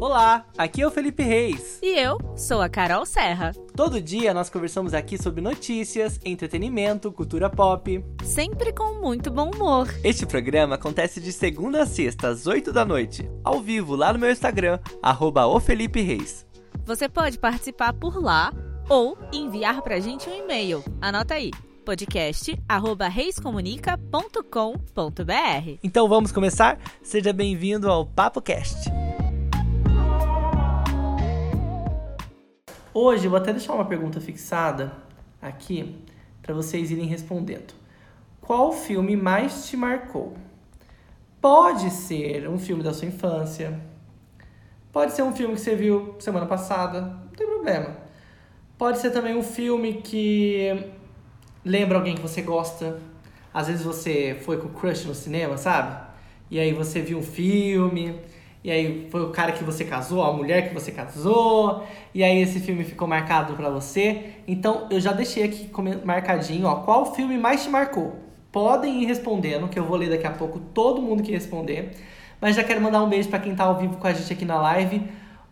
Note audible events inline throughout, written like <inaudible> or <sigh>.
Olá, aqui é o Felipe Reis. E eu sou a Carol Serra. Todo dia nós conversamos aqui sobre notícias, entretenimento, cultura pop. Sempre com muito bom humor. Este programa acontece de segunda a sexta, às 8 da noite, ao vivo lá no meu Instagram, arroba Reis. Você pode participar por lá ou enviar pra gente um e-mail. Anota aí podcast@reiscomunica.com.br. Então vamos começar? Seja bem-vindo ao Papo Cast. Hoje vou até deixar uma pergunta fixada aqui para vocês irem respondendo. Qual filme mais te marcou? Pode ser um filme da sua infância. Pode ser um filme que você viu semana passada, não tem problema. Pode ser também um filme que lembra alguém que você gosta. Às vezes você foi com o crush no cinema, sabe? E aí você viu um filme, e aí foi o cara que você casou, a mulher que você casou, e aí esse filme ficou marcado para você. Então eu já deixei aqui marcadinho, ó, qual filme mais te marcou? Podem ir respondendo, que eu vou ler daqui a pouco todo mundo que responder. Mas já quero mandar um beijo para quem tá ao vivo com a gente aqui na live.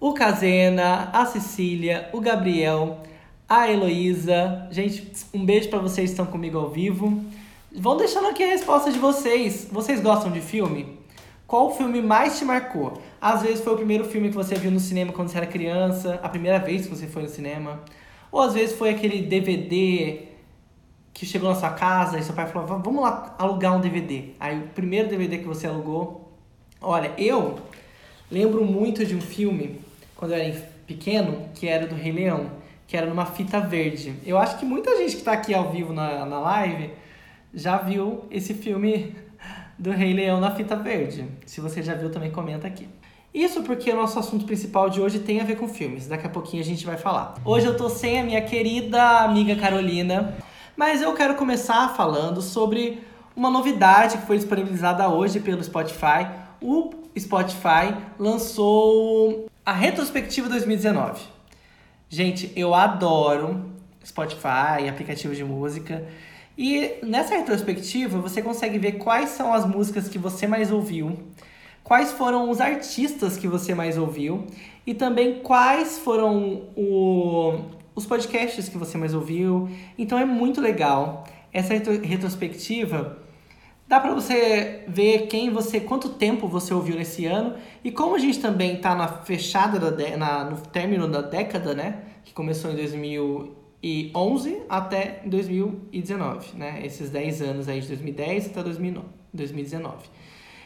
O Casena, a Cecília, o Gabriel, a Heloísa. Gente, um beijo para vocês que estão comigo ao vivo. Vão deixando aqui a resposta de vocês. Vocês gostam de filme? Qual filme mais te marcou? Às vezes foi o primeiro filme que você viu no cinema quando você era criança, a primeira vez que você foi no cinema. Ou às vezes foi aquele DVD que chegou na sua casa e seu pai falou: vamos lá alugar um DVD. Aí o primeiro DVD que você alugou. Olha, eu lembro muito de um filme, quando eu era pequeno, que era do Rei Leão que era numa fita verde. Eu acho que muita gente que está aqui ao vivo na, na live já viu esse filme do Rei Leão na fita verde. Se você já viu, também comenta aqui. Isso porque o nosso assunto principal de hoje tem a ver com filmes. Daqui a pouquinho a gente vai falar. Hoje eu tô sem a minha querida amiga Carolina, mas eu quero começar falando sobre uma novidade que foi disponibilizada hoje pelo Spotify. O Spotify lançou a retrospectiva 2019. Gente, eu adoro Spotify, aplicativo de música. E nessa retrospectiva você consegue ver quais são as músicas que você mais ouviu, quais foram os artistas que você mais ouviu e também quais foram o, os podcasts que você mais ouviu. Então é muito legal. Essa retrospectiva dá para você ver quem você, quanto tempo você ouviu nesse ano e como a gente também está na fechada da na, no término da década, né? Que começou em 2011 até 2019, né? Esses 10 anos aí de 2010 até 2019.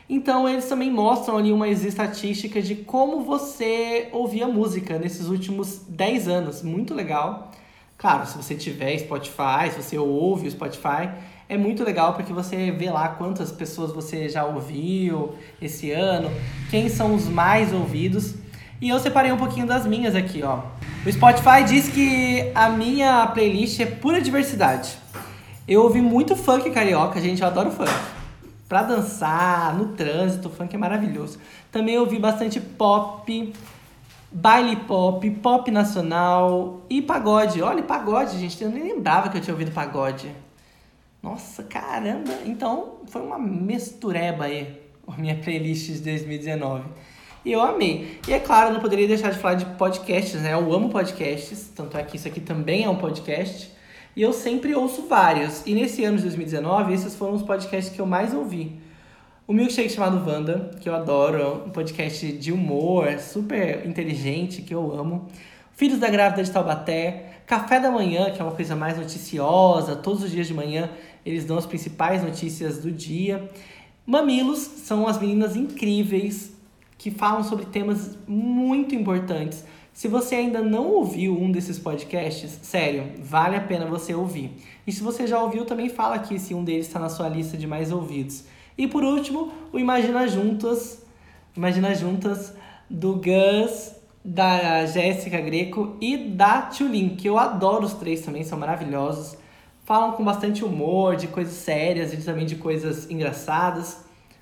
Então eles também mostram ali umas estatísticas de como você ouvia música nesses últimos 10 anos. Muito legal. Claro, se você tiver Spotify, se você ouve o Spotify, é muito legal porque você vê lá quantas pessoas você já ouviu esse ano, quem são os mais ouvidos. E eu separei um pouquinho das minhas aqui, ó. O Spotify diz que a minha playlist é pura diversidade. Eu ouvi muito funk carioca, gente, eu adoro funk. Pra dançar, no trânsito, funk é maravilhoso. Também ouvi bastante pop, baile pop, pop nacional e pagode. Olha, pagode, gente, eu nem lembrava que eu tinha ouvido pagode. Nossa, caramba! Então foi uma mistureba aí, a minha playlist de 2019. E eu amei. E é claro, eu não poderia deixar de falar de podcasts, né? Eu amo podcasts, tanto é que isso aqui também é um podcast. E eu sempre ouço vários. E nesse ano de 2019, esses foram os podcasts que eu mais ouvi. O Milkshake chamado Wanda, que eu adoro, um podcast de humor, super inteligente, que eu amo. Filhos da Grávida de Taubaté, Café da Manhã, que é uma coisa mais noticiosa, todos os dias de manhã eles dão as principais notícias do dia. Mamilos são as meninas incríveis que falam sobre temas muito importantes. Se você ainda não ouviu um desses podcasts, sério, vale a pena você ouvir. E se você já ouviu, também fala aqui se um deles está na sua lista de mais ouvidos. E por último, o Imagina Juntas, Imagina Juntas do Gus, da Jéssica Greco e da Tulin, que eu adoro os três também, são maravilhosos falam com bastante humor, de coisas sérias e também de coisas engraçadas.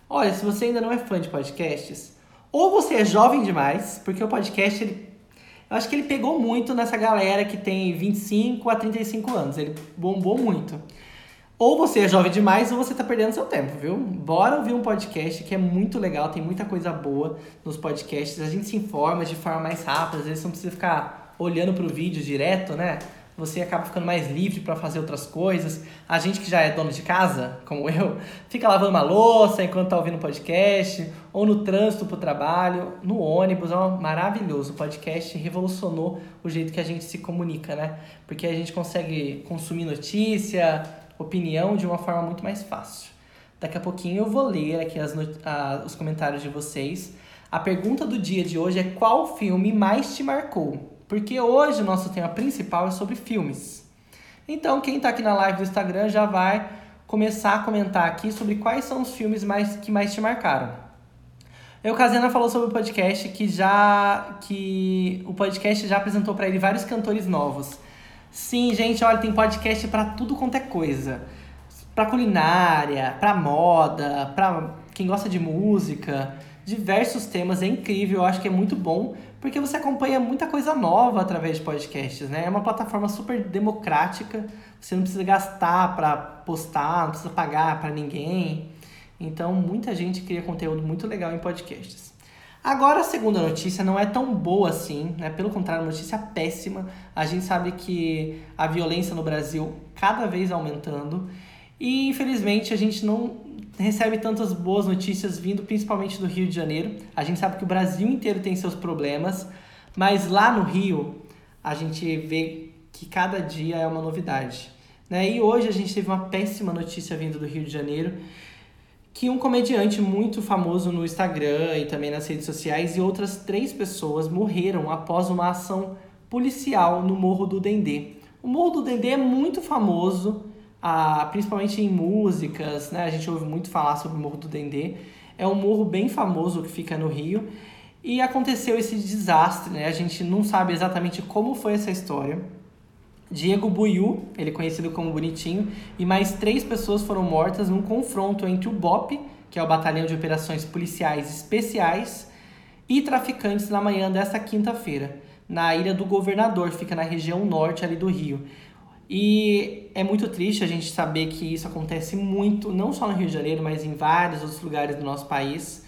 Olha, se você ainda não é fã de podcasts, ou você é jovem demais, porque o podcast, ele, eu acho que ele pegou muito nessa galera que tem 25 a 35 anos, ele bombou muito. Ou você é jovem demais ou você tá perdendo seu tempo, viu? Bora ouvir um podcast que é muito legal, tem muita coisa boa nos podcasts. A gente se informa de forma mais rápida, às vezes não precisa ficar olhando pro vídeo direto, né? Você acaba ficando mais livre para fazer outras coisas. A gente que já é dono de casa, como eu, fica lavando uma louça enquanto tá ouvindo podcast, ou no trânsito pro trabalho, no ônibus, ó, maravilhoso. O podcast revolucionou o jeito que a gente se comunica, né? Porque a gente consegue consumir notícia, opinião de uma forma muito mais fácil. Daqui a pouquinho eu vou ler aqui as a, os comentários de vocês. A pergunta do dia de hoje é qual filme mais te marcou? Porque hoje o nosso tema principal é sobre filmes. Então, quem está aqui na live do Instagram já vai começar a comentar aqui sobre quais são os filmes mais, que mais te marcaram. Eucasiana falou sobre o podcast que já que o podcast já apresentou para ele vários cantores novos. Sim, gente, olha, tem podcast para tudo quanto é coisa. Para culinária, para moda, para quem gosta de música, diversos temas, é incrível, eu acho que é muito bom, porque você acompanha muita coisa nova através de podcasts, né? É uma plataforma super democrática, você não precisa gastar para postar, não precisa pagar para ninguém. Então, muita gente cria conteúdo muito legal em podcasts. Agora, a segunda notícia não é tão boa assim, né? Pelo contrário, notícia péssima. A gente sabe que a violência no Brasil cada vez aumentando e infelizmente a gente não recebe tantas boas notícias vindo principalmente do Rio de Janeiro. A gente sabe que o Brasil inteiro tem seus problemas, mas lá no Rio a gente vê que cada dia é uma novidade. Né? E hoje a gente teve uma péssima notícia vindo do Rio de Janeiro que um comediante muito famoso no Instagram e também nas redes sociais e outras três pessoas morreram após uma ação policial no Morro do Dendê. O Morro do Dendê é muito famoso, principalmente em músicas, né? A gente ouve muito falar sobre o Morro do Dendê. É um morro bem famoso que fica no Rio. E aconteceu esse desastre, né? A gente não sabe exatamente como foi essa história. Diego Buiu, ele é conhecido como Bonitinho, e mais três pessoas foram mortas num confronto entre o BOP, que é o Batalhão de Operações Policiais Especiais, e traficantes na manhã desta quinta-feira, na Ilha do Governador, fica na região norte ali do Rio. E é muito triste a gente saber que isso acontece muito, não só no Rio de Janeiro, mas em vários outros lugares do nosso país.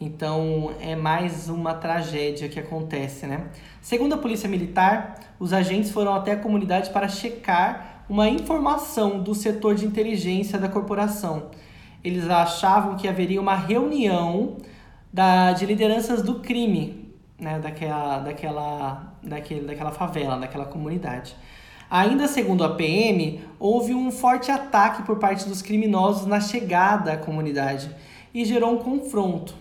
Então é mais uma tragédia que acontece, né? Segundo a Polícia Militar, os agentes foram até a comunidade para checar uma informação do setor de inteligência da corporação. Eles achavam que haveria uma reunião da, de lideranças do crime, né, daquela, daquela, daquele, daquela favela, daquela comunidade. Ainda segundo a PM, houve um forte ataque por parte dos criminosos na chegada à comunidade e gerou um confronto.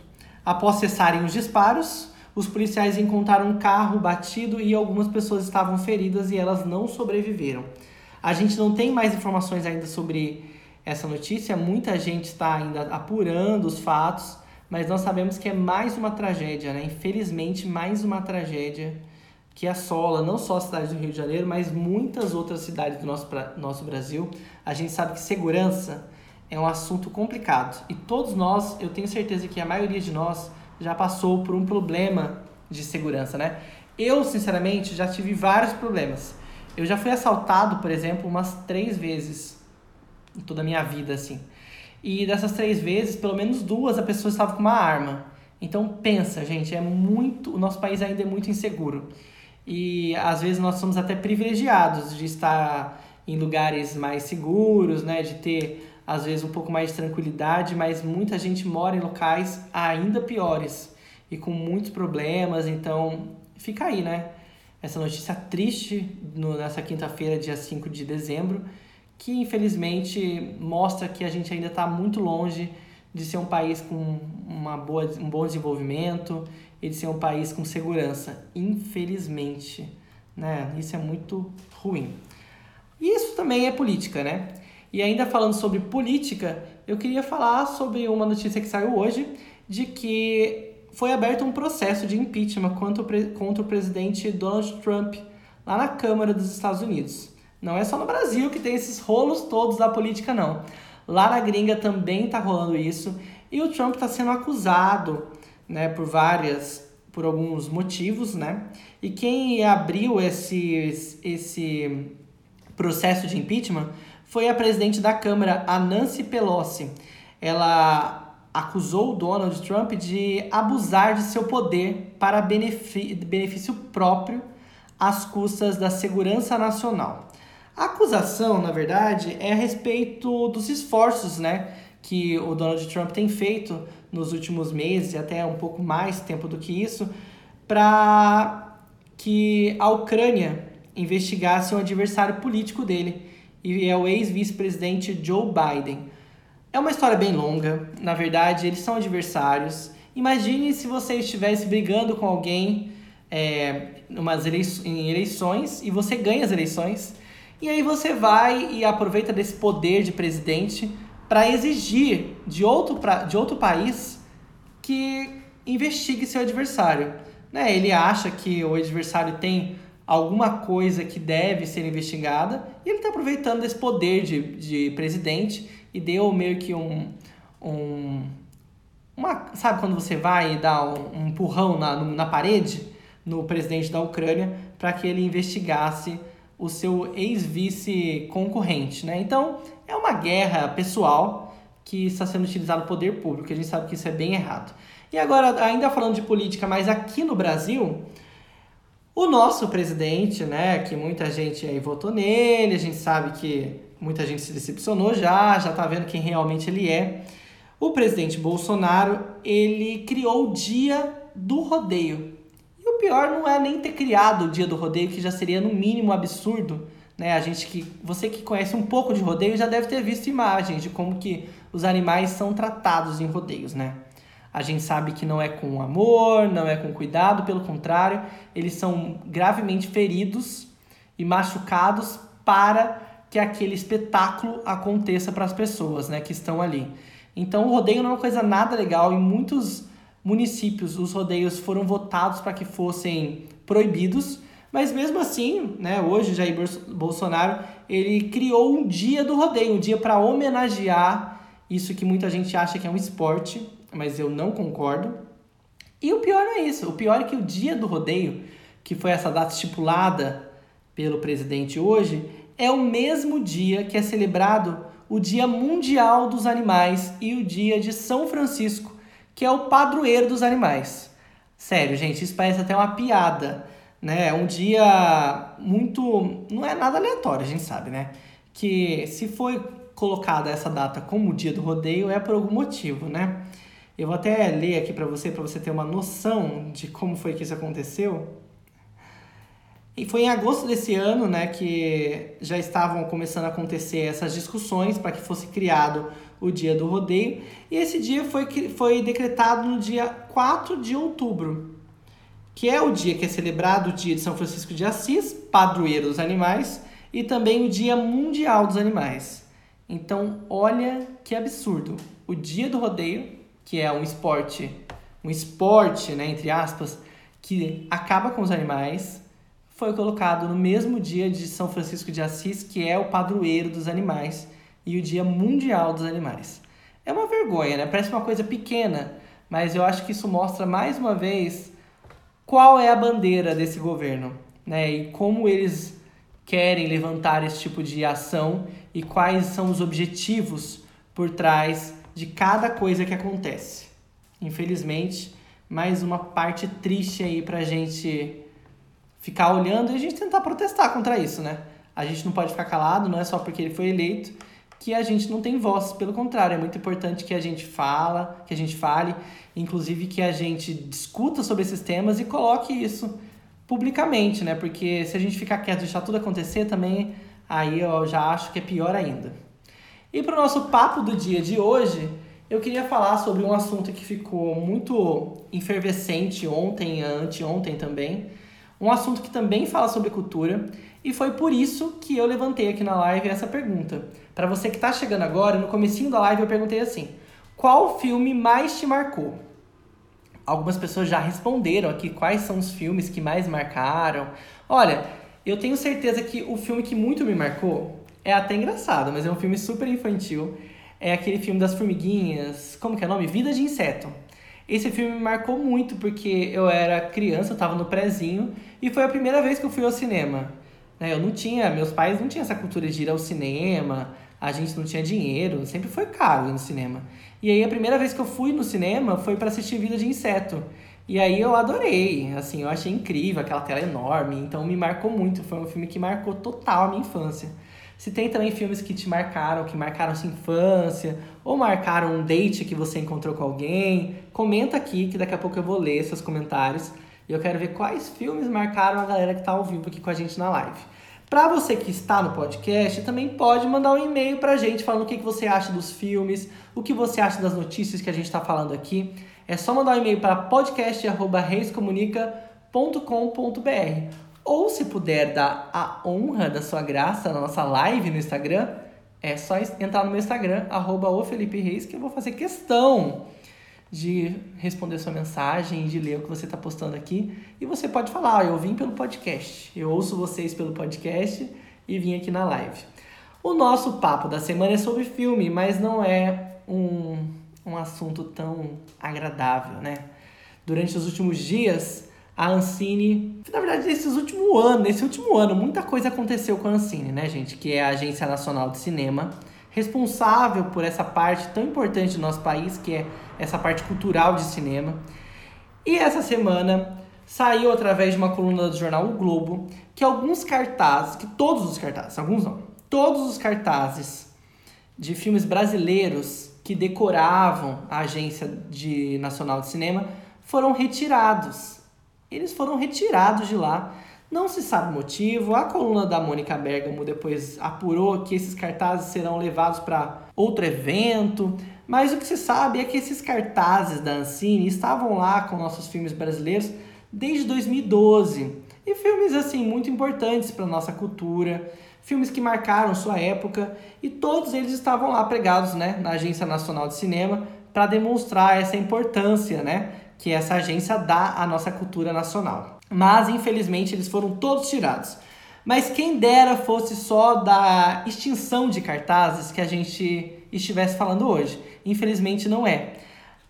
Após cessarem os disparos, os policiais encontraram um carro batido e algumas pessoas estavam feridas e elas não sobreviveram. A gente não tem mais informações ainda sobre essa notícia, muita gente está ainda apurando os fatos, mas nós sabemos que é mais uma tragédia, né? Infelizmente, mais uma tragédia que assola não só a cidade do Rio de Janeiro, mas muitas outras cidades do nosso, nosso Brasil. A gente sabe que segurança é um assunto complicado e todos nós, eu tenho certeza que a maioria de nós, já passou por um problema de segurança, né? Eu, sinceramente, já tive vários problemas. Eu já fui assaltado, por exemplo, umas três vezes em toda a minha vida, assim. E dessas três vezes, pelo menos duas, a pessoa estava com uma arma. Então pensa, gente, é muito. O nosso país ainda é muito inseguro. E às vezes nós somos até privilegiados de estar em lugares mais seguros, né? De ter às vezes um pouco mais de tranquilidade, mas muita gente mora em locais ainda piores e com muitos problemas, então fica aí, né? Essa notícia triste no, nessa quinta-feira, dia 5 de dezembro, que infelizmente mostra que a gente ainda está muito longe de ser um país com uma boa, um bom desenvolvimento e de ser um país com segurança. Infelizmente, né? Isso é muito ruim. E isso também é política, né? E ainda falando sobre política, eu queria falar sobre uma notícia que saiu hoje de que foi aberto um processo de impeachment contra o, contra o presidente Donald Trump lá na Câmara dos Estados Unidos. Não é só no Brasil que tem esses rolos todos da política, não. Lá na gringa também está rolando isso e o Trump está sendo acusado, né, por várias, por alguns motivos, né? E quem abriu esse esse processo de impeachment foi a presidente da Câmara, a Nancy Pelosi. Ela acusou o Donald Trump de abusar de seu poder para benefício próprio às custas da segurança nacional. A acusação, na verdade, é a respeito dos esforços né, que o Donald Trump tem feito nos últimos meses, até um pouco mais tempo do que isso, para que a Ucrânia investigasse um adversário político dele, e é o ex-vice-presidente Joe Biden. É uma história bem longa, na verdade, eles são adversários. Imagine se você estivesse brigando com alguém é, em eleições e você ganha as eleições, e aí você vai e aproveita desse poder de presidente para exigir de outro, pra, de outro país que investigue seu adversário. Né? Ele acha que o adversário tem alguma coisa que deve ser investigada e ele está aproveitando desse poder de, de presidente e deu meio que um, um uma, sabe quando você vai dá um, um empurrão na, na parede no presidente da Ucrânia para que ele investigasse o seu ex-vice concorrente, né? Então é uma guerra pessoal que está sendo utilizado o poder público. A gente sabe que isso é bem errado. E agora, ainda falando de política, mas aqui no Brasil, o nosso presidente, né, que muita gente aí votou nele, a gente sabe que muita gente se decepcionou já, já tá vendo quem realmente ele é. O presidente Bolsonaro, ele criou o dia do rodeio. E pior não é nem ter criado o dia do rodeio, que já seria no mínimo absurdo, né? A gente que você que conhece um pouco de rodeio já deve ter visto imagens de como que os animais são tratados em rodeios, né? A gente sabe que não é com amor, não é com cuidado, pelo contrário, eles são gravemente feridos e machucados para que aquele espetáculo aconteça para as pessoas, né, que estão ali. Então, o rodeio não é uma coisa nada legal. Em muitos municípios, os rodeios foram votados para que fossem proibidos, mas mesmo assim, né, hoje Jair Bolsonaro, ele criou um dia do rodeio, um dia para homenagear isso que muita gente acha que é um esporte, mas eu não concordo. E o pior não é isso. O pior é que o dia do rodeio, que foi essa data estipulada pelo presidente hoje, é o mesmo dia que é celebrado o Dia Mundial dos Animais e o Dia de São Francisco, que é o padroeiro dos animais. Sério, gente, isso parece até uma piada, né? É um dia muito. Não é nada aleatório, a gente sabe, né? Que se foi colocada essa data como o dia do rodeio é por algum motivo, né? Eu vou até ler aqui para você, para você ter uma noção de como foi que isso aconteceu. E foi em agosto desse ano, né, que já estavam começando a acontecer essas discussões para que fosse criado o dia do rodeio. E esse dia foi, foi decretado no dia 4 de outubro, que é o dia que é celebrado o dia de São Francisco de Assis, padroeiro dos animais, e também o Dia Mundial dos Animais. Então, olha que absurdo. O dia do rodeio que é um esporte, um esporte, né, entre aspas, que acaba com os animais, foi colocado no mesmo dia de São Francisco de Assis, que é o padroeiro dos animais, e o Dia Mundial dos Animais. É uma vergonha, né? Parece uma coisa pequena, mas eu acho que isso mostra mais uma vez qual é a bandeira desse governo, né? E como eles querem levantar esse tipo de ação e quais são os objetivos por trás de cada coisa que acontece. Infelizmente, mais uma parte triste aí pra gente ficar olhando e a gente tentar protestar contra isso, né? A gente não pode ficar calado, não é só porque ele foi eleito que a gente não tem voz, pelo contrário, é muito importante que a gente fala, que a gente fale, inclusive que a gente discuta sobre esses temas e coloque isso publicamente, né? Porque se a gente ficar quieto e deixar tudo acontecer também, aí eu já acho que é pior ainda. E para o nosso papo do dia de hoje, eu queria falar sobre um assunto que ficou muito efervescente ontem, anteontem também. Um assunto que também fala sobre cultura. E foi por isso que eu levantei aqui na live essa pergunta. Para você que está chegando agora, no comecinho da live eu perguntei assim: qual filme mais te marcou? Algumas pessoas já responderam aqui quais são os filmes que mais marcaram. Olha, eu tenho certeza que o filme que muito me marcou é até engraçado, mas é um filme super infantil. É aquele filme das formiguinhas, como que é o nome? Vida de Inseto. Esse filme me marcou muito porque eu era criança, eu tava no prézinho e foi a primeira vez que eu fui ao cinema. Né? Eu não tinha, meus pais não tinham essa cultura de ir ao cinema, a gente não tinha dinheiro, sempre foi caro ir no cinema. E aí a primeira vez que eu fui no cinema foi para assistir Vida de Inseto. E aí eu adorei, assim, eu achei incrível aquela tela enorme, então me marcou muito, foi um filme que marcou total a minha infância. Se tem também filmes que te marcaram, que marcaram sua infância, ou marcaram um date que você encontrou com alguém, comenta aqui que daqui a pouco eu vou ler seus comentários. E eu quero ver quais filmes marcaram a galera que está ao vivo aqui com a gente na live. Para você que está no podcast, também pode mandar um e-mail para a gente falando o que, que você acha dos filmes, o que você acha das notícias que a gente está falando aqui. É só mandar um e-mail para podcast.reiscomunica.com.br ou se puder dar a honra da sua graça na nossa live no Instagram, é só entrar no meu Instagram, arroba Reis, que eu vou fazer questão de responder sua mensagem, de ler o que você está postando aqui. E você pode falar, eu vim pelo podcast, eu ouço vocês pelo podcast e vim aqui na live. O nosso papo da semana é sobre filme, mas não é um, um assunto tão agradável, né? Durante os últimos dias, a Ancine, na verdade, nesses últimos anos, nesse último ano, muita coisa aconteceu com a Ancine, né, gente? Que é a Agência Nacional de Cinema, responsável por essa parte tão importante do nosso país, que é essa parte cultural de cinema. E essa semana saiu através de uma coluna do jornal O Globo que alguns cartazes, que todos os cartazes, alguns não, todos os cartazes de filmes brasileiros que decoravam a Agência de Nacional de Cinema foram retirados. Eles foram retirados de lá. Não se sabe o motivo. A coluna da Mônica Bergamo depois apurou que esses cartazes serão levados para outro evento. Mas o que se sabe é que esses cartazes da Ancine estavam lá com nossos filmes brasileiros desde 2012. E filmes assim muito importantes para nossa cultura, filmes que marcaram sua época e todos eles estavam lá pregados, né, na Agência Nacional de Cinema para demonstrar essa importância, né, que essa agência dá à nossa cultura nacional. Mas infelizmente eles foram todos tirados. Mas quem dera fosse só da extinção de cartazes que a gente estivesse falando hoje. Infelizmente não é.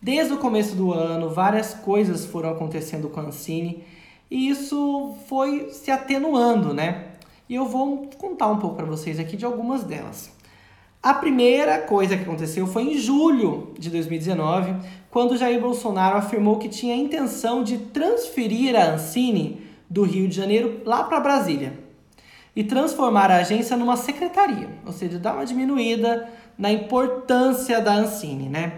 Desde o começo do ano, várias coisas foram acontecendo com a Ancine e isso foi se atenuando, né? E eu vou contar um pouco para vocês aqui de algumas delas. A primeira coisa que aconteceu foi em julho de 2019, quando Jair Bolsonaro afirmou que tinha a intenção de transferir a Ancine do Rio de Janeiro lá para Brasília e transformar a agência numa secretaria, ou seja, dar uma diminuída na importância da Ancine, né?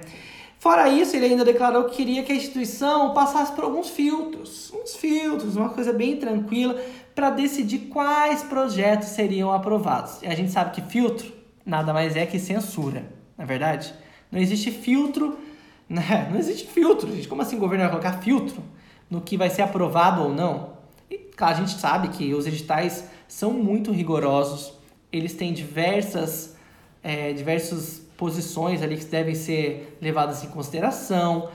Fora isso, ele ainda declarou que queria que a instituição passasse por alguns filtros, uns filtros, uma coisa bem tranquila, para decidir quais projetos seriam aprovados. E a gente sabe que filtro nada mais é que censura, na é verdade? Não existe filtro, <laughs> né? Não existe filtro, gente. Como assim o governo vai colocar filtro no que vai ser aprovado ou não? E claro, a gente sabe que os editais são muito rigorosos, eles têm diversas é, diversas posições ali que devem ser levadas em consideração.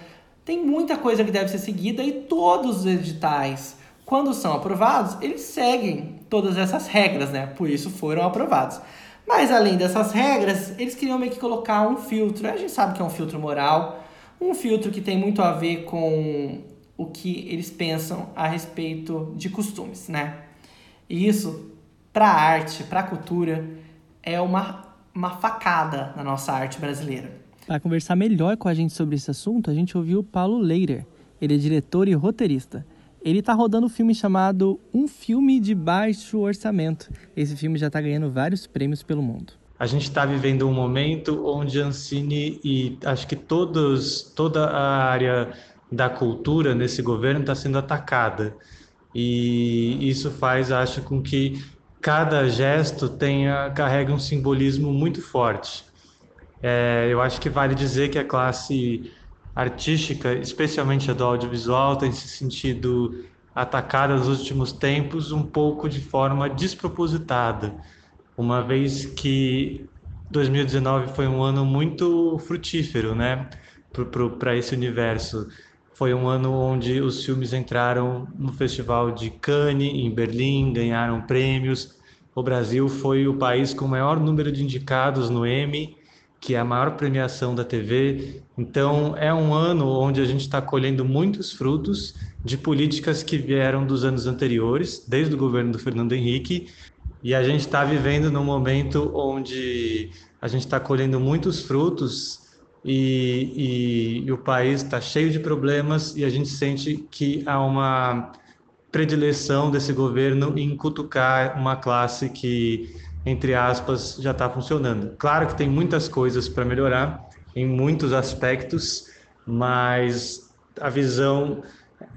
Tem muita coisa que deve ser seguida e todos os editais, quando são aprovados, eles seguem todas essas regras, né? Por isso foram aprovados. Mas além dessas regras, eles queriam meio que colocar um filtro. A gente sabe que é um filtro moral, um filtro que tem muito a ver com o que eles pensam a respeito de costumes, né? E isso, para a arte, para a cultura, é uma uma facada na nossa arte brasileira. Para conversar melhor com a gente sobre esse assunto, a gente ouviu o Paulo Leiter. Ele é diretor e roteirista. Ele está rodando um filme chamado Um Filme de Baixo Orçamento. Esse filme já está ganhando vários prêmios pelo mundo. A gente está vivendo um momento onde Ancine e acho que todos, toda a área da cultura nesse governo está sendo atacada. E isso faz, acho, com que cada gesto tenha carrega um simbolismo muito forte. É, eu acho que vale dizer que a classe artística, especialmente a do audiovisual, tem se sentido atacada nos últimos tempos um pouco de forma despropositada, uma vez que 2019 foi um ano muito frutífero, né, para esse universo. Foi um ano onde os filmes entraram no Festival de Cannes, em Berlim, ganharam prêmios. O Brasil foi o país com o maior número de indicados no Emmy, que é a maior premiação da TV. Então, é um ano onde a gente está colhendo muitos frutos de políticas que vieram dos anos anteriores, desde o governo do Fernando Henrique, E a gente está vivendo num momento onde a gente está colhendo muitos frutos e, e, e o país está cheio de problemas e a gente sente que há uma predileção desse governo em cutucar uma classe que, entre aspas, já está funcionando. Claro que tem muitas coisas para melhorar em muitos aspectos, mas a visão,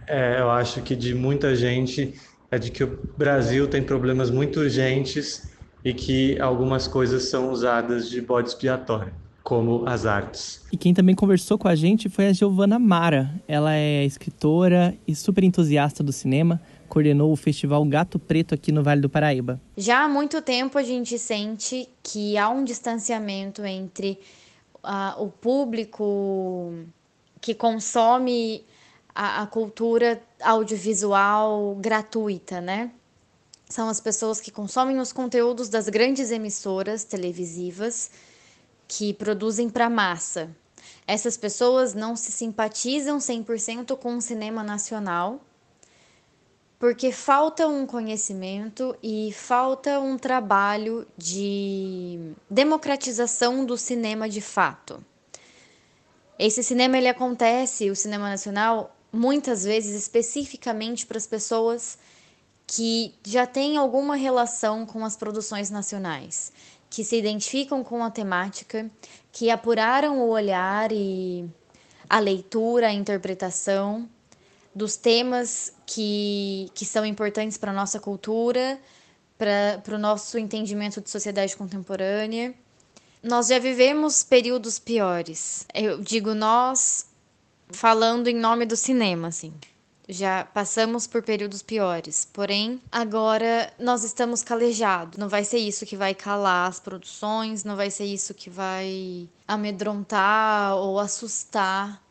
é, eu acho que de muita gente é de que o Brasil tem problemas muito urgentes e que algumas coisas são usadas de bode expiatório como as artes. E quem também conversou com a gente foi a Giovana Mara. Ela é escritora e super entusiasta do cinema, coordenou o festival Gato Preto aqui no Vale do Paraíba. Já há muito tempo a gente sente que há um distanciamento entre uh, o público que consome a, a cultura audiovisual gratuita, né? São as pessoas que consomem os conteúdos das grandes emissoras televisivas que produzem para massa. Essas pessoas não se simpatizam 100% com o cinema nacional, porque falta um conhecimento e falta um trabalho de democratização do cinema de fato. Esse cinema ele acontece, o cinema nacional, muitas vezes especificamente para as pessoas que já têm alguma relação com as produções nacionais que se identificam com a temática, que apuraram o olhar e a leitura, a interpretação dos temas que, que são importantes para a nossa cultura, para o nosso entendimento de sociedade contemporânea. Nós já vivemos períodos piores. Eu digo nós falando em nome do cinema, assim já passamos por períodos piores. Porém, agora nós estamos calejados. Não vai ser isso que vai calar as produções, não vai ser isso que vai amedrontar ou assustar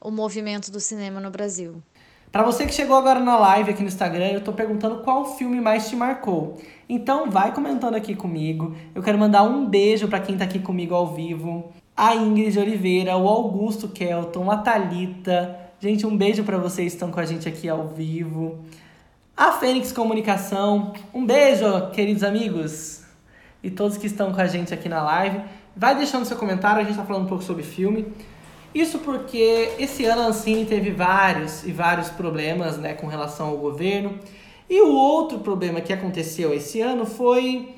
o movimento do cinema no Brasil. Para você que chegou agora na live aqui no Instagram, eu tô perguntando qual filme mais te marcou. Então vai comentando aqui comigo. Eu quero mandar um beijo para quem tá aqui comigo ao vivo. A Ingrid Oliveira, o Augusto Kelton, a Talita, Gente, um beijo para vocês que estão com a gente aqui ao vivo. A Fênix Comunicação, um beijo, queridos amigos, e todos que estão com a gente aqui na live. Vai deixando seu comentário, a gente está falando um pouco sobre filme. Isso porque esse ano a Ancine teve vários e vários problemas né, com relação ao governo. E o outro problema que aconteceu esse ano foi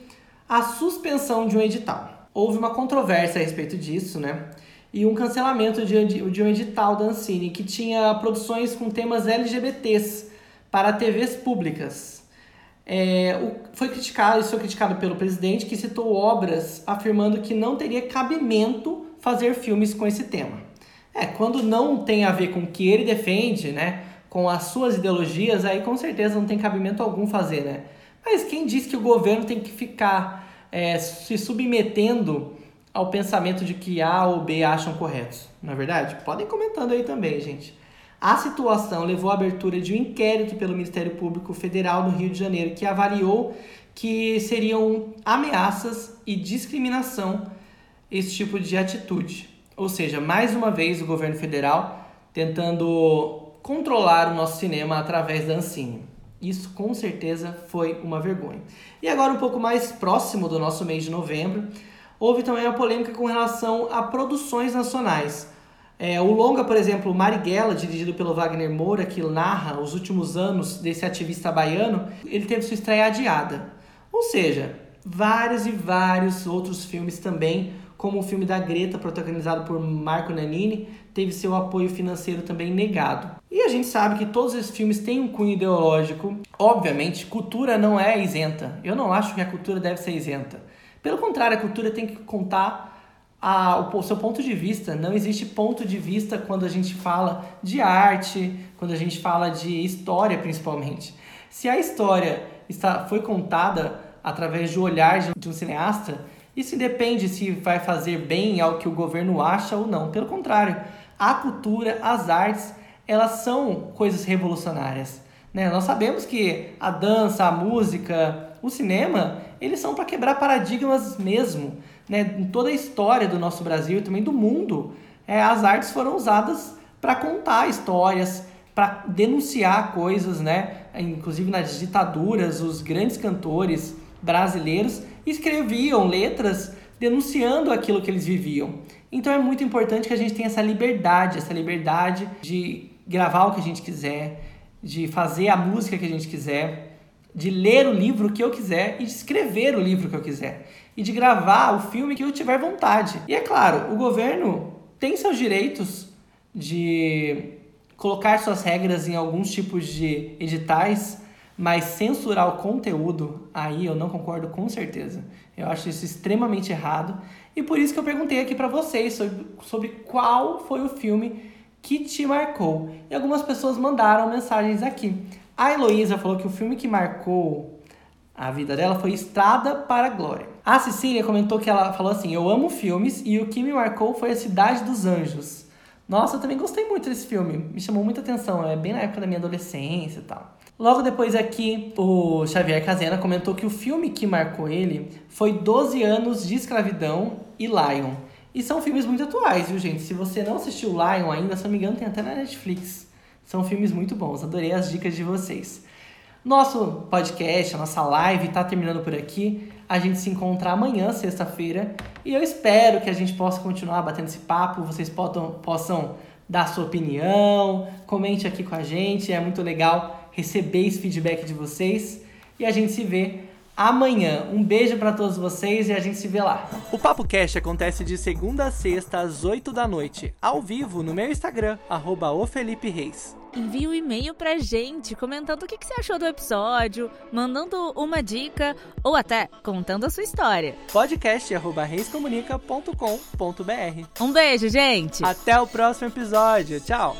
a suspensão de um edital. Houve uma controvérsia a respeito disso, né? e um cancelamento de, de um edital da Ancine que tinha produções com temas LGBTs para TVs públicas. É, foi criticado, isso foi criticado pelo presidente, que citou obras afirmando que não teria cabimento fazer filmes com esse tema. É, quando não tem a ver com o que ele defende, né, com as suas ideologias, aí com certeza não tem cabimento algum fazer, né? Mas quem diz que o governo tem que ficar é, se submetendo ao pensamento de que A ou B acham corretos, não é verdade? Podem comentando aí também, gente. A situação levou à abertura de um inquérito pelo Ministério Público Federal do Rio de Janeiro que avaliou que seriam ameaças e discriminação esse tipo de atitude. Ou seja, mais uma vez o governo federal tentando controlar o nosso cinema através da Ancine. Isso com certeza foi uma vergonha. E agora um pouco mais próximo do nosso mês de novembro, Houve também a polêmica com relação a produções nacionais. É, o longa, por exemplo, Marighella, dirigido pelo Wagner Moura, que narra os últimos anos desse ativista baiano, ele teve sua estreia adiada. Ou seja, vários e vários outros filmes também, como o filme da Greta, protagonizado por Marco Nanini, teve seu apoio financeiro também negado. E a gente sabe que todos esses filmes têm um cunho ideológico. Obviamente, cultura não é isenta. Eu não acho que a cultura deve ser isenta. Pelo contrário, a cultura tem que contar a, o seu ponto de vista. Não existe ponto de vista quando a gente fala de arte, quando a gente fala de história, principalmente. Se a história está, foi contada através do olhar de um cineasta, isso independe se vai fazer bem ao que o governo acha ou não. Pelo contrário, a cultura, as artes, elas são coisas revolucionárias. Né? Nós sabemos que a dança, a música, o cinema, eles são para quebrar paradigmas mesmo. Né? Em toda a história do nosso Brasil e também do mundo, é, as artes foram usadas para contar histórias, para denunciar coisas, né? Inclusive nas ditaduras, os grandes cantores brasileiros escreviam letras denunciando aquilo que eles viviam. Então é muito importante que a gente tenha essa liberdade, essa liberdade de gravar o que a gente quiser, de fazer a música que a gente quiser, de ler o livro que eu quiser e de escrever o livro que eu quiser e de gravar o filme que eu tiver vontade. E é claro, o governo tem seus direitos de colocar suas regras em alguns tipos de editais, mas censurar o conteúdo, aí eu não concordo com certeza. Eu acho isso extremamente errado. E por isso que eu perguntei aqui para vocês sobre, sobre qual foi o filme que te marcou. E algumas pessoas mandaram mensagens aqui. A Heloísa falou que o filme que marcou a vida dela foi Estrada para a Glória. A Cecília comentou que ela falou assim: Eu amo filmes e o que me marcou foi A Cidade dos Anjos. Nossa, eu também gostei muito desse filme, me chamou muita atenção, é bem na época da minha adolescência e tal. Logo depois aqui, o Xavier Casena comentou que o filme que marcou ele foi 12 anos de escravidão e Lion. E são filmes muito atuais, viu, gente? Se você não assistiu Lion ainda, se não me engano, tem até na Netflix. São filmes muito bons, adorei as dicas de vocês. Nosso podcast, a nossa live está terminando por aqui. A gente se encontra amanhã, sexta-feira, e eu espero que a gente possa continuar batendo esse papo, vocês possam, possam dar sua opinião, comente aqui com a gente, é muito legal receber esse feedback de vocês. E a gente se vê amanhã. Um beijo para todos vocês e a gente se vê lá. O Papo Cast acontece de segunda a sexta às 8 da noite, ao vivo no meu Instagram, arroba Reis. Envie um e-mail pra gente comentando o que, você achou do episódio, mandando uma dica ou até contando a sua história. Podcast arroba reiscomunica.com.br Um beijo, gente! Até o próximo episódio. Tchau!